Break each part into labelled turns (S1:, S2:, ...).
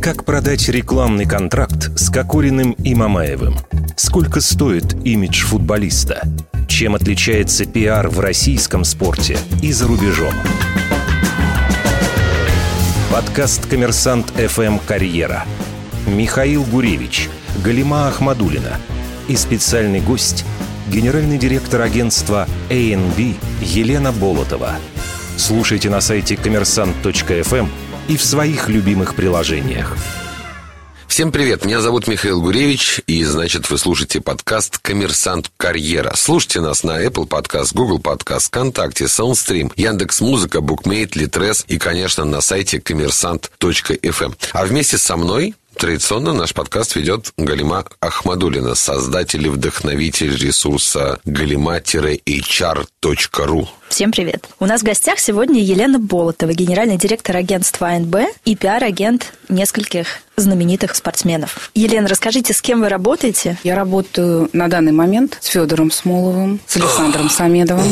S1: Как продать рекламный контракт с Кокориным и Мамаевым? Сколько стоит имидж футболиста? Чем отличается пиар в российском спорте и за рубежом? Подкаст «Коммерсант ФМ. Карьера». Михаил Гуревич, Галима Ахмадулина и специальный гость – генеральный директор агентства A&B Елена Болотова. Слушайте на сайте коммерсант.фм и в своих любимых приложениях.
S2: Всем привет, меня зовут Михаил Гуревич, и, значит, вы слушаете подкаст «Коммерсант Карьера». Слушайте нас на Apple Podcast, Google Podcast, ВКонтакте, Soundstream, Яндекс Музыка, Букмейт, Литрес и, конечно, на сайте коммерсант.фм. А вместе со мной Традиционно наш подкаст ведет Галима Ахмадулина, создатель и вдохновитель ресурса galima-hr.ru.
S3: Всем привет. У нас в гостях сегодня Елена Болотова, генеральный директор агентства АНБ и пиар-агент нескольких знаменитых спортсменов. Елена, расскажите, с кем вы работаете?
S4: Я работаю на данный момент с Федором Смоловым, с Александром Самедовым,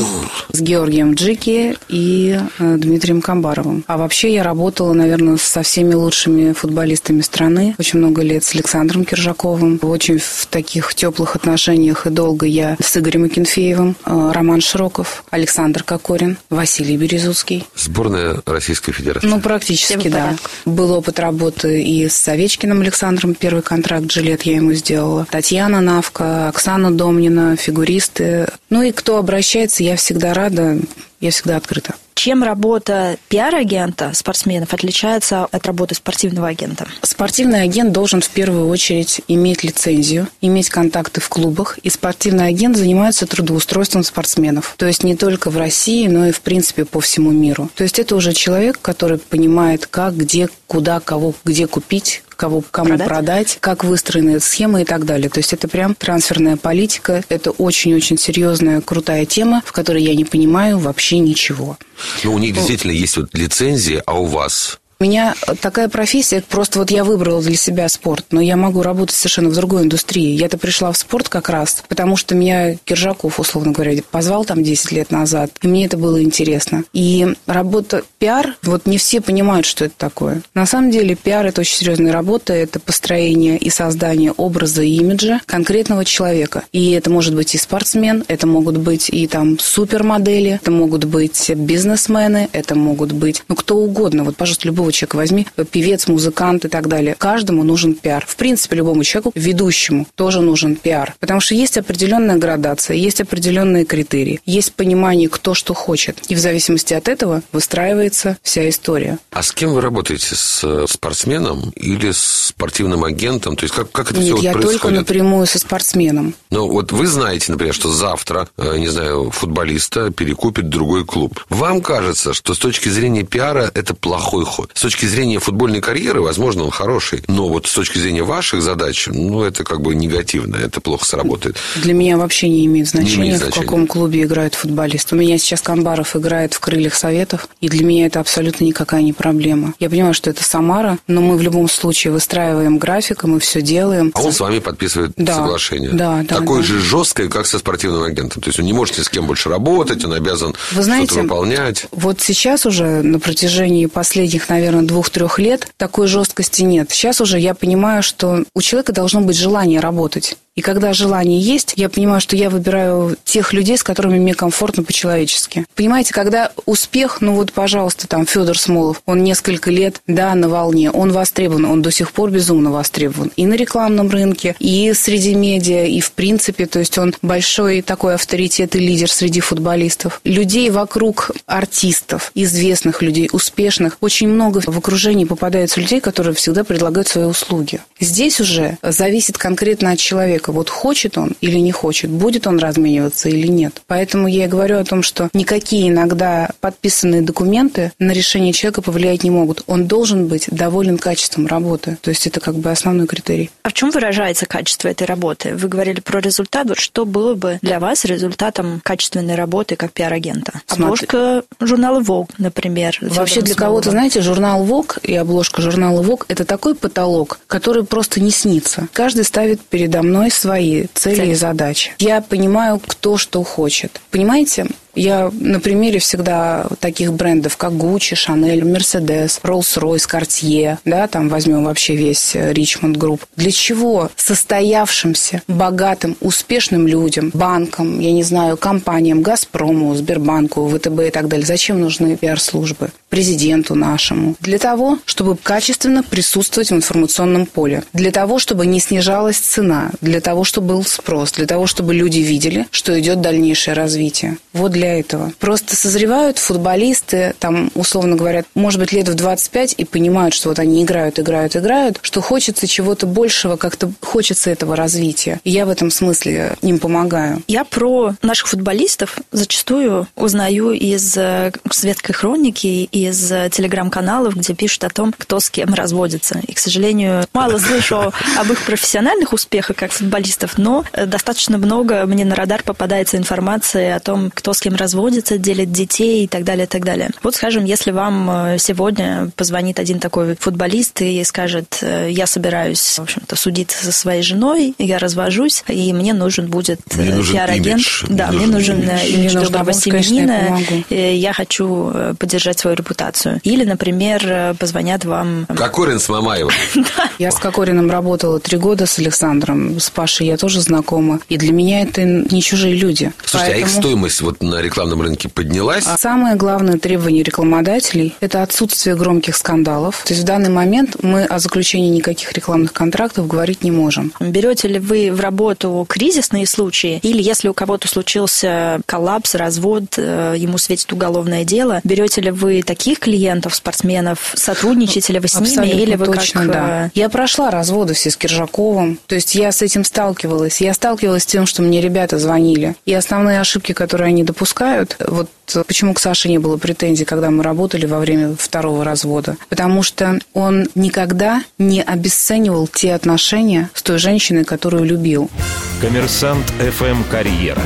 S4: с Георгием Джики и э, Дмитрием Камбаровым. А вообще я работала, наверное, со всеми лучшими футболистами страны. Очень много лет с Александром Киржаковым. Очень в таких теплых отношениях и долго я с Игорем Акинфеевым, э, Роман Широков, Александр Кокорин, Василий Березуцкий.
S2: Сборная Российской Федерации.
S4: Ну, практически, да. Был опыт работы и с Овечкиным Александром, первый контракт «Жилет» я ему сделала. Татьяна Навка, Оксана Домнина, фигуристы. Ну и кто обращается, я всегда рада, я всегда открыта.
S3: Чем работа пиар-агента спортсменов отличается от работы спортивного агента?
S4: Спортивный агент должен в первую очередь иметь лицензию, иметь контакты в клубах, и спортивный агент занимается трудоустройством спортсменов. То есть не только в России, но и в принципе по всему миру. То есть это уже человек, который понимает, как, где, куда, кого, где купить, кого кому продать? продать, как выстроены схемы и так далее. То есть это прям трансферная политика. Это очень-очень серьезная, крутая тема, в которой я не понимаю вообще ничего.
S2: Ну, у них действительно есть вот лицензии, а у вас?
S4: У меня такая профессия, просто вот я выбрала для себя спорт, но я могу работать совершенно в другой индустрии. Я-то пришла в спорт как раз, потому что меня Киржаков, условно говоря, позвал там 10 лет назад, и мне это было интересно. И работа пиар, вот не все понимают, что это такое. На самом деле пиар – это очень серьезная работа, это построение и создание образа и имиджа конкретного человека. И это может быть и спортсмен, это могут быть и там супермодели, это могут быть бизнесмены, это могут быть, ну, кто угодно. Вот, пожалуйста, любого человека возьми, певец, музыкант и так далее. Каждому нужен пиар. В принципе, любому человеку, ведущему, тоже нужен пиар. Потому что есть определенная градация, есть определенные критерии, есть понимание, кто что хочет. И в зависимости от этого выстраивается вся история.
S2: А с кем вы работаете? С э, спортсменом или с спортивным агентом? То есть как, как это
S4: Нет,
S2: все
S4: я
S2: происходит?
S4: только напрямую со спортсменом.
S2: Ну, вот вы знаете, например, что завтра, э, не знаю, футболиста перекупит другой клуб. Вам кажется, что с точки зрения пиара это плохой ход. С точки зрения футбольной карьеры, возможно, он хороший. Но вот с точки зрения ваших задач, ну, это как бы негативно, это плохо сработает.
S4: Для меня вообще не имеет значения,
S2: не имеет
S4: в
S2: значения.
S4: каком клубе играет футболист. У меня сейчас Камбаров играет в «Крыльях Советов», и для меня это абсолютно никакая не проблема. Я понимаю, что это Самара, но мы в любом случае выстраиваем график, и мы все делаем.
S2: А он с вами подписывает
S4: Да.
S2: соглашение.
S4: Да, да,
S2: Такое
S4: да.
S2: же жесткое, как со спортивным агентом. То есть он не может ни с кем больше работать, он обязан
S4: Вы знаете,
S2: что-то выполнять.
S4: Вот сейчас уже на протяжении последних, наверное, двух-трех лет такой жесткости нет. Сейчас уже я понимаю, что у человека должно быть желание работать. И когда желание есть, я понимаю, что я выбираю тех людей, с которыми мне комфортно по-человечески. Понимаете, когда успех, ну вот, пожалуйста, там Федор Смолов, он несколько лет, да, на волне, он востребован, он до сих пор безумно востребован. И на рекламном рынке, и среди медиа, и в принципе, то есть он большой такой авторитет и лидер среди футболистов. Людей вокруг артистов, известных людей, успешных, очень много в окружении попадается людей, которые всегда предлагают свои услуги. Здесь уже зависит конкретно от человека, вот хочет он или не хочет, будет он размениваться или нет. Поэтому я и говорю о том, что никакие иногда подписанные документы на решение человека повлиять не могут. Он должен быть доволен качеством работы. То есть это как бы основной критерий.
S3: А в чем выражается качество этой работы? Вы говорили про результат. Вот что было бы для вас результатом качественной работы как пиар-агента? Обложка журнала Vogue, например.
S4: Вообще для кого-то, знаете, журнал Vogue и обложка журнала Vogue – это такой потолок, который просто не снится. Каждый ставит передо мной свои цели
S3: Цели.
S4: и задачи. Я понимаю, кто что хочет. Понимаете, Я на примере всегда таких брендов, как Gucci, Chanel, Mercedes, Rolls-Royce, Cartier, да, там возьмем вообще весь Richmond Group. Для чего состоявшимся, богатым, успешным людям, банкам, я не знаю, компаниям, Газпрому, Сбербанку, ВТБ и так далее, зачем нужны пиар-службы? Президенту нашему. Для того, чтобы качественно присутствовать в информационном поле. Для того, чтобы не снижалась цена. Для того, чтобы был спрос. Для того, чтобы люди видели, что идет дальнейшее развитие. Вот для этого. Просто созревают футболисты, там, условно говоря, может быть, лет в 25 и понимают, что вот они играют, играют, играют, что хочется чего-то большего, как-то хочется этого развития. И я в этом смысле им помогаю.
S3: Я про наших футболистов зачастую узнаю из э, светской хроники, из э, телеграм-каналов, где пишут о том, кто с кем разводится. И, к сожалению, мало слышу об их профессиональных успехах как футболистов, но э, достаточно много мне на радар попадается информации о том, кто с кем разводится, делит детей и так далее, и так далее. Вот, скажем, если вам сегодня позвонит один такой футболист и скажет, я собираюсь, в общем-то, судиться со своей женой, я развожусь, и мне нужен будет пиар-агент. Да, мне нужен имидж доброго семьянина. Я хочу поддержать свою репутацию. Или, например, позвонят вам...
S2: Кокорин с Мамаевым.
S4: Я с Кокориным работала три года с Александром. С Пашей я тоже знакома. И для меня это не чужие люди.
S2: Слушайте, а их стоимость вот на рекламном рынке поднялась? А
S4: самое главное требование рекламодателей – это отсутствие громких скандалов. То есть в данный момент мы о заключении никаких рекламных контрактов говорить не можем.
S3: Берете ли вы в работу кризисные случаи, или если у кого-то случился коллапс, развод, э, ему светит уголовное дело, берете ли вы таких клиентов, спортсменов, сотрудничаете ли вы с
S4: Абсолютно
S3: ними, или вы
S4: точно,
S3: как...
S4: да.
S3: Э,
S4: я прошла разводы все с Киржаковым, то есть я с этим сталкивалась. Я сталкивалась с тем, что мне ребята звонили. И основные ошибки, которые они допускают, вот почему к Саше не было претензий, когда мы работали во время второго развода. Потому что он никогда не обесценивал те отношения с той женщиной, которую любил.
S1: Коммерсант ФМ «Карьера».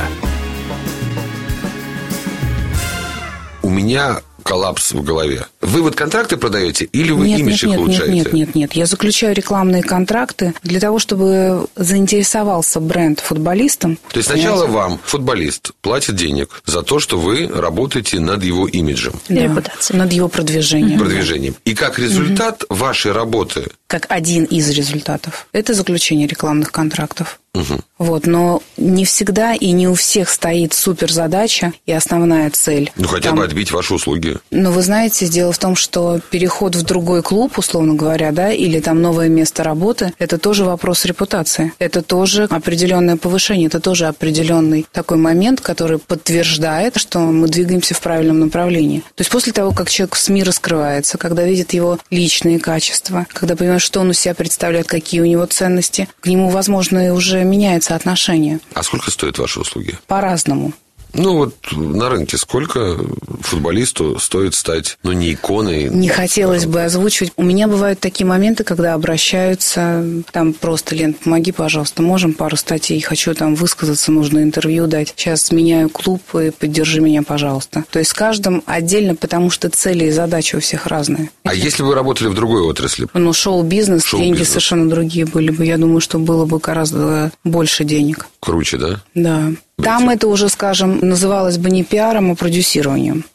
S2: У меня коллапс в голове. Вы вот контракты продаете или вы
S4: нет,
S2: имидж
S4: нет,
S2: их
S4: нет,
S2: улучшаете?
S4: Нет, нет, нет. Я заключаю рекламные контракты для того, чтобы заинтересовался бренд футболистом.
S2: То есть сначала вам, футболист, платит денег за то, что вы работаете над его имиджем.
S3: И репутацией.
S4: Над его продвижением.
S2: Продвижением. И как результат вашей работы
S4: Как один из результатов. Это заключение рекламных контрактов.
S2: Мгм.
S4: Вот, но не всегда и не у всех стоит суперзадача и основная цель.
S2: Ну, хотя
S4: Там-
S2: бы отбить ваши услуги.
S4: Но вы знаете, дело в том, что переход в другой клуб, условно говоря, да, или там новое место работы, это тоже вопрос репутации. Это тоже определенное повышение, это тоже определенный такой момент, который подтверждает, что мы двигаемся в правильном направлении. То есть после того, как человек в СМИ раскрывается, когда видит его личные качества, когда понимает, что он у себя представляет, какие у него ценности, к нему, возможно, и уже меняется отношение
S2: А сколько стоят ваши услуги?
S4: по-разному.
S2: Ну, вот на рынке сколько футболисту стоит стать, ну, не иконой?
S4: Не хотелось бы озвучивать. У меня бывают такие моменты, когда обращаются, там просто, Лен, помоги, пожалуйста, можем пару статей, хочу там высказаться, нужно интервью дать. Сейчас меняю клуб и поддержи меня, пожалуйста. То есть с каждым отдельно, потому что цели и задачи у всех разные.
S2: А если бы вы работали в другой отрасли?
S4: Ну, шоу-бизнес,
S2: Шоу-бизнес.
S4: деньги совершенно другие были бы. Я думаю, что было бы гораздо больше денег.
S2: Круче, да?
S4: Да. Там это уже, скажем, называлось бы не пиаром, а продюсированием.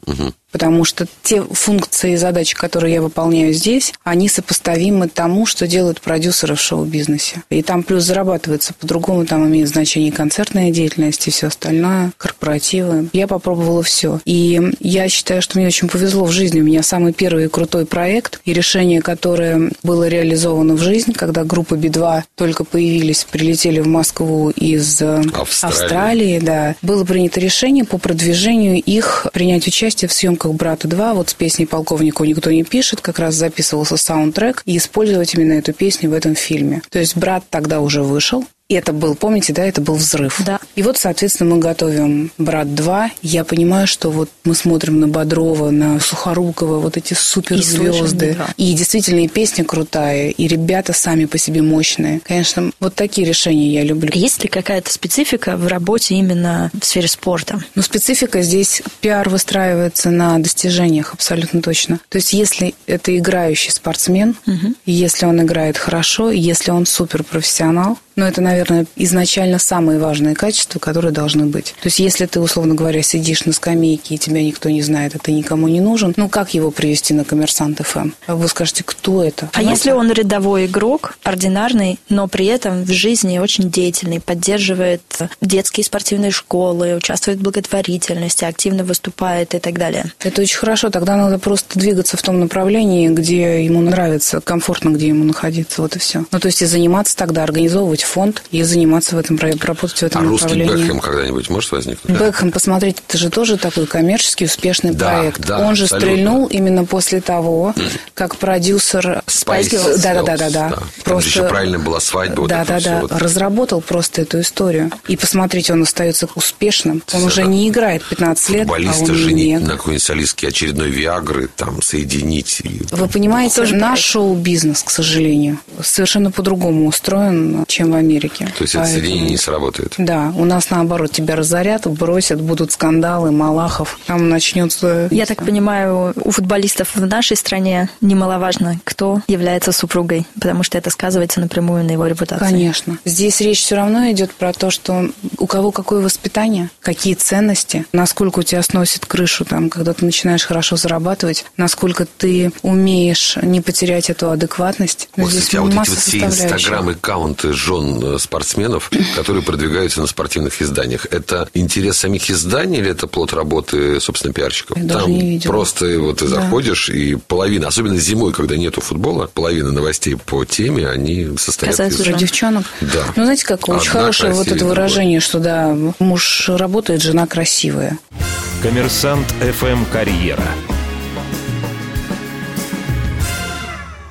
S4: Потому что те функции и задачи, которые я выполняю здесь, они сопоставимы тому, что делают продюсеры в шоу-бизнесе. И там плюс зарабатывается по-другому, там имеет значение концертная деятельность и все остальное, корпоративы. Я попробовала все. И я считаю, что мне очень повезло в жизни. У меня самый первый крутой проект и решение, которое было реализовано в жизнь, когда группа Би-2 только появились, прилетели в Москву из э,
S2: Австралии.
S4: Австралии, да. Было принято решение по продвижению их принять участие в съемках «Брата 2». Вот с песней «Полковнику никто не пишет» как раз записывался саундтрек и использовать именно эту песню в этом фильме. То есть «Брат» тогда уже вышел, и это был, помните, да, это был взрыв.
S3: Да.
S4: И вот, соответственно, мы готовим «Брат 2». Я понимаю, что вот мы смотрим на Бодрова, на Сухорукова, вот эти
S3: И
S4: суперзвезды.
S3: «Би-2».
S4: И действительно, и песня крутая, и ребята сами по себе мощные. Конечно, вот такие решения я люблю.
S3: Есть ли какая-то специфика в работе именно в сфере спорта?
S4: Но специфика здесь пиар выстраивается на достижениях абсолютно точно. То есть, если это играющий спортсмен, и если он играет хорошо, и если он суперпрофессионал, ну, это, наверное, наверное, изначально самые важные качества, которые должны быть. То есть, если ты, условно говоря, сидишь на скамейке, и тебя никто не знает, а ты никому не нужен, ну, как его привести на коммерсант ФМ? Вы скажете, кто это?
S3: А если он рядовой игрок, ординарный, но при этом в жизни очень деятельный, поддерживает детские спортивные школы, участвует в благотворительности, активно выступает и так далее?
S4: Это очень хорошо. Тогда надо просто двигаться в том направлении, где ему нравится, комфортно, где ему находиться. Вот и все. Ну, то есть и заниматься тогда, организовывать фонд и заниматься в этом, работать в этом
S2: а
S4: направлении. А
S2: русский Бекхэм когда-нибудь может возникнуть?
S4: Бекхэм, посмотрите, это же тоже такой коммерческий успешный да, проект. Да, Он же абсолютно. стрельнул именно после того, как продюсер
S2: Spice
S4: да, да, да, да, да.
S2: Просто еще правильно была свадьба.
S4: Да, да, да. Разработал просто эту историю. И посмотрите, он остается успешным. Он уже не играет 15 лет,
S2: а он женить на какой-нибудь солистке очередной Виагры, там, соединить.
S4: Вы понимаете, наш шоу-бизнес, к сожалению, совершенно по-другому устроен, чем в Америке.
S2: То есть Поэтому... это соединение не сработает?
S4: Да, у нас наоборот, тебя разорят, бросят, будут скандалы, Малахов, там начнется...
S3: Я так понимаю, у футболистов в нашей стране немаловажно, кто является супругой, потому что это сказывается напрямую на его репутации.
S4: Конечно. Здесь речь все равно идет про то, что у кого какое воспитание, какие ценности, насколько у тебя сносит крышу, там, когда ты начинаешь хорошо зарабатывать, насколько ты умеешь не потерять эту адекватность.
S2: Вот, Здесь а вот эти вот все инстаграм-аккаунты жен э, спортсменов, которые продвигаются на спортивных изданиях, это интерес самих изданий или это плод работы, собственно, пиарщиков?
S4: Я
S2: Там
S4: не видела.
S2: просто вот ты да. заходишь, и половина, особенно зимой, когда нету футбола, половина новостей по теме, они состоят
S4: Касается из... девчонок?
S2: Да.
S4: Ну, знаете, как очень Одна хорошее вот это выражение, что да, муж работает, жена красивая.
S1: Коммерсант ФМ «Карьера».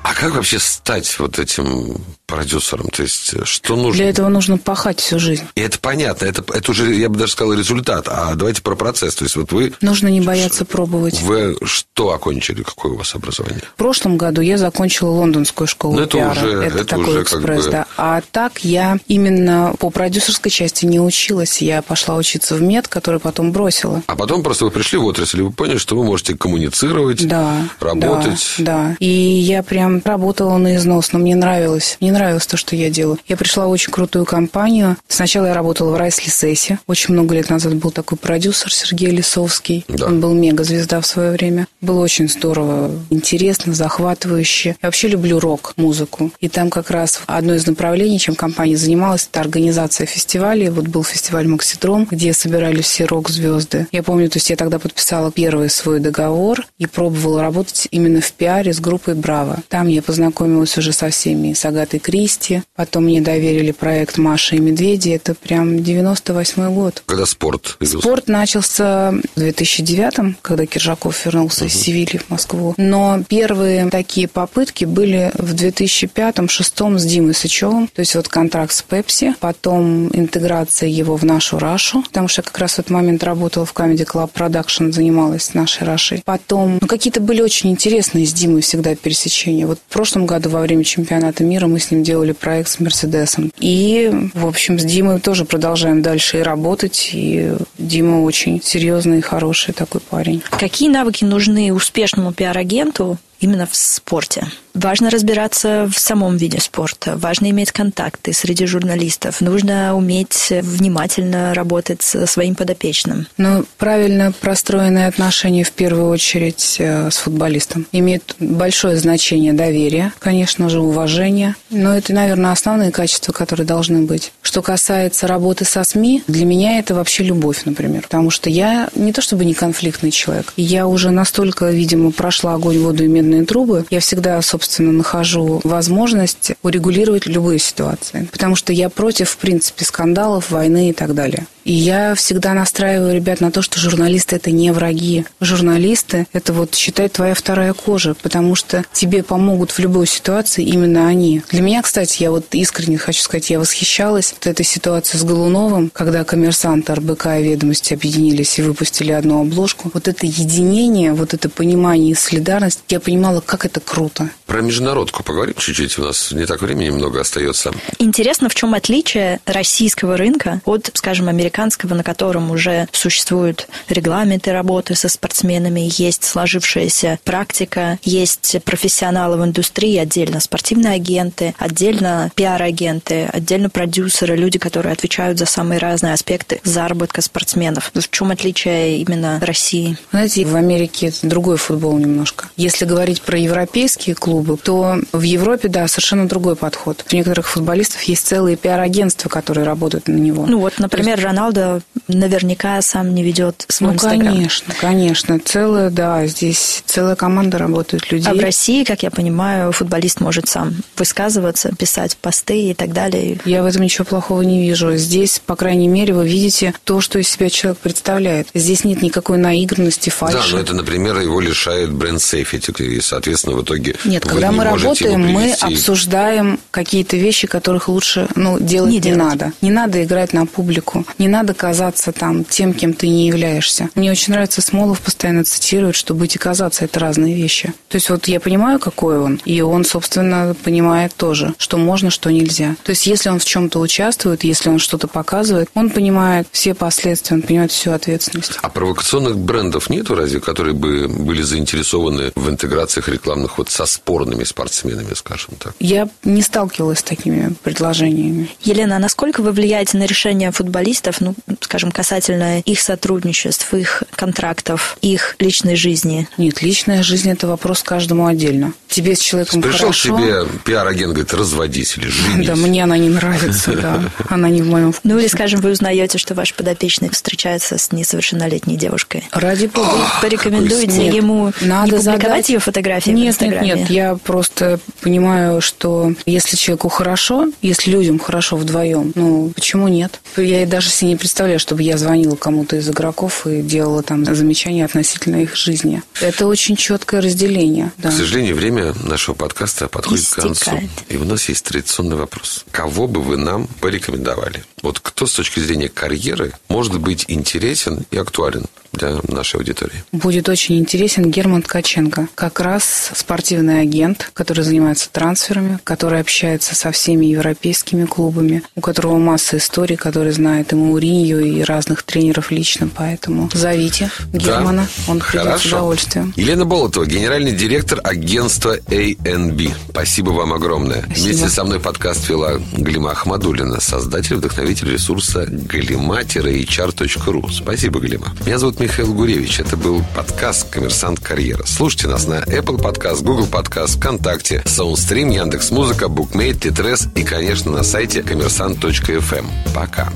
S2: А как вообще стать вот этим продюсером? То есть, э, что нужно?
S4: Для этого нужно пахать всю жизнь.
S2: И это понятно. Это, это уже, я бы даже сказал, результат. А давайте про процесс. То есть, вот вы...
S4: Нужно не бояться пробовать.
S2: Вы что окончили? Какое у вас образование?
S4: В прошлом году я закончила лондонскую школу
S2: Но ну, это
S4: пиара.
S2: Уже,
S4: это,
S2: это
S4: такой
S2: уже
S4: экспресс,
S2: бы...
S4: да. А так я именно по продюсерской части не училась. Я пошла учиться в мед, который потом бросила.
S2: А потом просто вы пришли в отрасль, и вы поняли, что вы можете коммуницировать,
S4: да,
S2: работать.
S4: Да, да. И я прям работала на износ, но мне нравилось. Мне нравилось то, что я делаю. Я пришла в очень крутую компанию. Сначала я работала в Райсли Сессе. Очень много лет назад был такой продюсер Сергей Лисовский. Да. Он был мега-звезда в свое время. Было очень здорово, интересно, захватывающе. Я вообще люблю рок-музыку. И там как раз одно из направлений, чем компания занималась, это организация фестивалей. Вот был фестиваль «Макситрон», где собирались все рок-звезды. Я помню, то есть я тогда подписала первый свой договор и пробовала работать именно в пиаре с группой «Браво». Там я познакомилась уже со всеми, с Агатой Кристи, Потом мне доверили проект «Маша и медведи». Это прям 98 год.
S2: Когда спорт?
S4: Спорт начался в 2009 когда Киржаков вернулся угу. из Севильи в Москву. Но первые такие попытки были в 2005-2006 с Димой Сычевым. То есть вот контракт с Пепси, потом интеграция его в нашу Рашу, потому что я как раз в этот момент работала в Comedy Club Production, занималась нашей Рашей. Потом, ну, какие-то были очень интересные с Димой всегда пересечения. Вот в прошлом году во время чемпионата мира мы с ним делали проект с Мерседесом. И, в общем, с Димой тоже продолжаем дальше и работать. И Дима очень серьезный и хороший такой парень.
S3: Какие навыки нужны успешному пиар-агенту именно в спорте? Важно разбираться в самом виде спорта, важно иметь контакты среди журналистов, нужно уметь внимательно работать со своим подопечным.
S4: Ну, правильно простроенные отношения в первую очередь э, с футболистом. Имеет большое значение доверие, конечно же, уважение. Но это, наверное, основные качества, которые должны быть. Что касается работы со СМИ, для меня это вообще любовь, например. Потому что я не то чтобы не конфликтный человек. Я уже настолько, видимо, прошла огонь, воду и медные трубы. Я всегда, собственно, собственно, нахожу возможность урегулировать любые ситуации. Потому что я против, в принципе, скандалов, войны и так далее. И я всегда настраиваю ребят на то, что журналисты – это не враги. Журналисты – это вот, считай, твоя вторая кожа, потому что тебе помогут в любой ситуации именно они. Для меня, кстати, я вот искренне хочу сказать, я восхищалась вот этой ситуацией с Голуновым, когда коммерсанты РБК и ведомости объединились и выпустили одну обложку. Вот это единение, вот это понимание и солидарность, я понимала, как это круто.
S2: Про международку поговорим чуть-чуть. У нас не так времени много остается.
S3: Интересно, в чем отличие российского рынка от, скажем, американского американского, на котором уже существуют регламенты работы со спортсменами, есть сложившаяся практика, есть профессионалы в индустрии, отдельно спортивные агенты, отдельно пиар-агенты, отдельно продюсеры, люди, которые отвечают за самые разные аспекты заработка спортсменов. В чем отличие именно России?
S4: Знаете, в Америке другой футбол немножко. Если говорить про европейские клубы, то в Европе, да, совершенно другой подход. У некоторых футболистов есть целые пиар-агентства, которые работают на него.
S3: Ну вот, например, есть... Роналдо наверняка сам не ведет свой
S4: ну,
S3: Инстаграм.
S4: конечно, конечно. Целая, да, здесь целая команда работает людей.
S3: А в России, как я понимаю, футболист может сам высказываться, писать посты и так далее.
S4: Я в этом ничего плохого не вижу. Здесь, по крайней мере, вы видите то, что из себя человек представляет. Здесь нет никакой наигранности, фальши.
S2: Да, но это, например, его лишает бренд-сейфити, и, соответственно, в итоге
S4: Нет, когда мы работаем, мы обсуждаем какие-то вещи, которых лучше ну, делать не, не делать. надо. Не надо играть на публику, не надо казаться там тем, кем ты не являешься. Мне очень нравится, Смолов постоянно цитирует, что быть и казаться – это разные вещи. То есть вот я понимаю, какой он, и он, собственно, понимает тоже, что можно, что нельзя. То есть если он в чем-то участвует, если он что-то показывает, он понимает все последствия, он понимает всю ответственность.
S2: А провокационных брендов нету разве, которые бы были заинтересованы в интеграциях рекламных вот со спорными спортсменами, скажем так?
S4: Я не сталкивалась с такими предложениями.
S3: Елена, а насколько вы влияете на решение футболистов, ну, скажем, касательно их сотрудничеств, их контрактов, их личной жизни?
S4: Нет, личная жизнь – это вопрос каждому отдельно. Тебе с человеком
S2: Пришел
S4: хорошо.
S2: тебе пиар-агент, говорит, разводись или женись.
S4: Да, мне она не нравится, да. Она не в моем вкусе.
S3: Ну, или, скажем, вы узнаете, что ваш подопечный встречается с несовершеннолетней девушкой.
S4: Ради бога. Вы
S3: порекомендуете ему
S4: надо
S3: не публиковать ее фотографии
S4: нет? Нет, нет, я просто понимаю, что если человеку хорошо, если людям хорошо вдвоем, ну, почему нет? Я даже себе не представляю, чтобы я звонила кому-то из игроков и делала там замечания относительно их жизни. Это очень четкое разделение. Да.
S2: К сожалению, время нашего подкаста подходит Истекает. к концу. И у нас есть традиционный вопрос. Кого бы вы нам порекомендовали? Вот кто с точки зрения карьеры может быть интересен и актуален для нашей аудитории?
S4: Будет очень интересен Герман Ткаченко. Как раз спортивный агент, который занимается трансферами, который общается со всеми европейскими клубами, у которого масса историй, который знает и Мауринью, и разных тренеров лично. Поэтому зовите Германа, да. он придет Хорошо. с удовольствием.
S2: Елена Болотова, генеральный директор агентства ANB. Спасибо вам огромное.
S4: Спасибо.
S2: Вместе со мной подкаст вела Галима Ахмадулина, создатель, вдохновитель ресурса galima-hr.ru. Спасибо, Галима. Меня зовут Михаил Гуревич. Это был подкаст «Коммерсант Карьера». Слушайте нас на Apple Podcast, Google Podcast, ВКонтакте, Soundstream, Яндекс.Музыка, BookMate, Titres и, конечно, на сайте коммерсант.фм. Пока.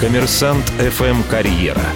S1: Коммерсант FM Карьера.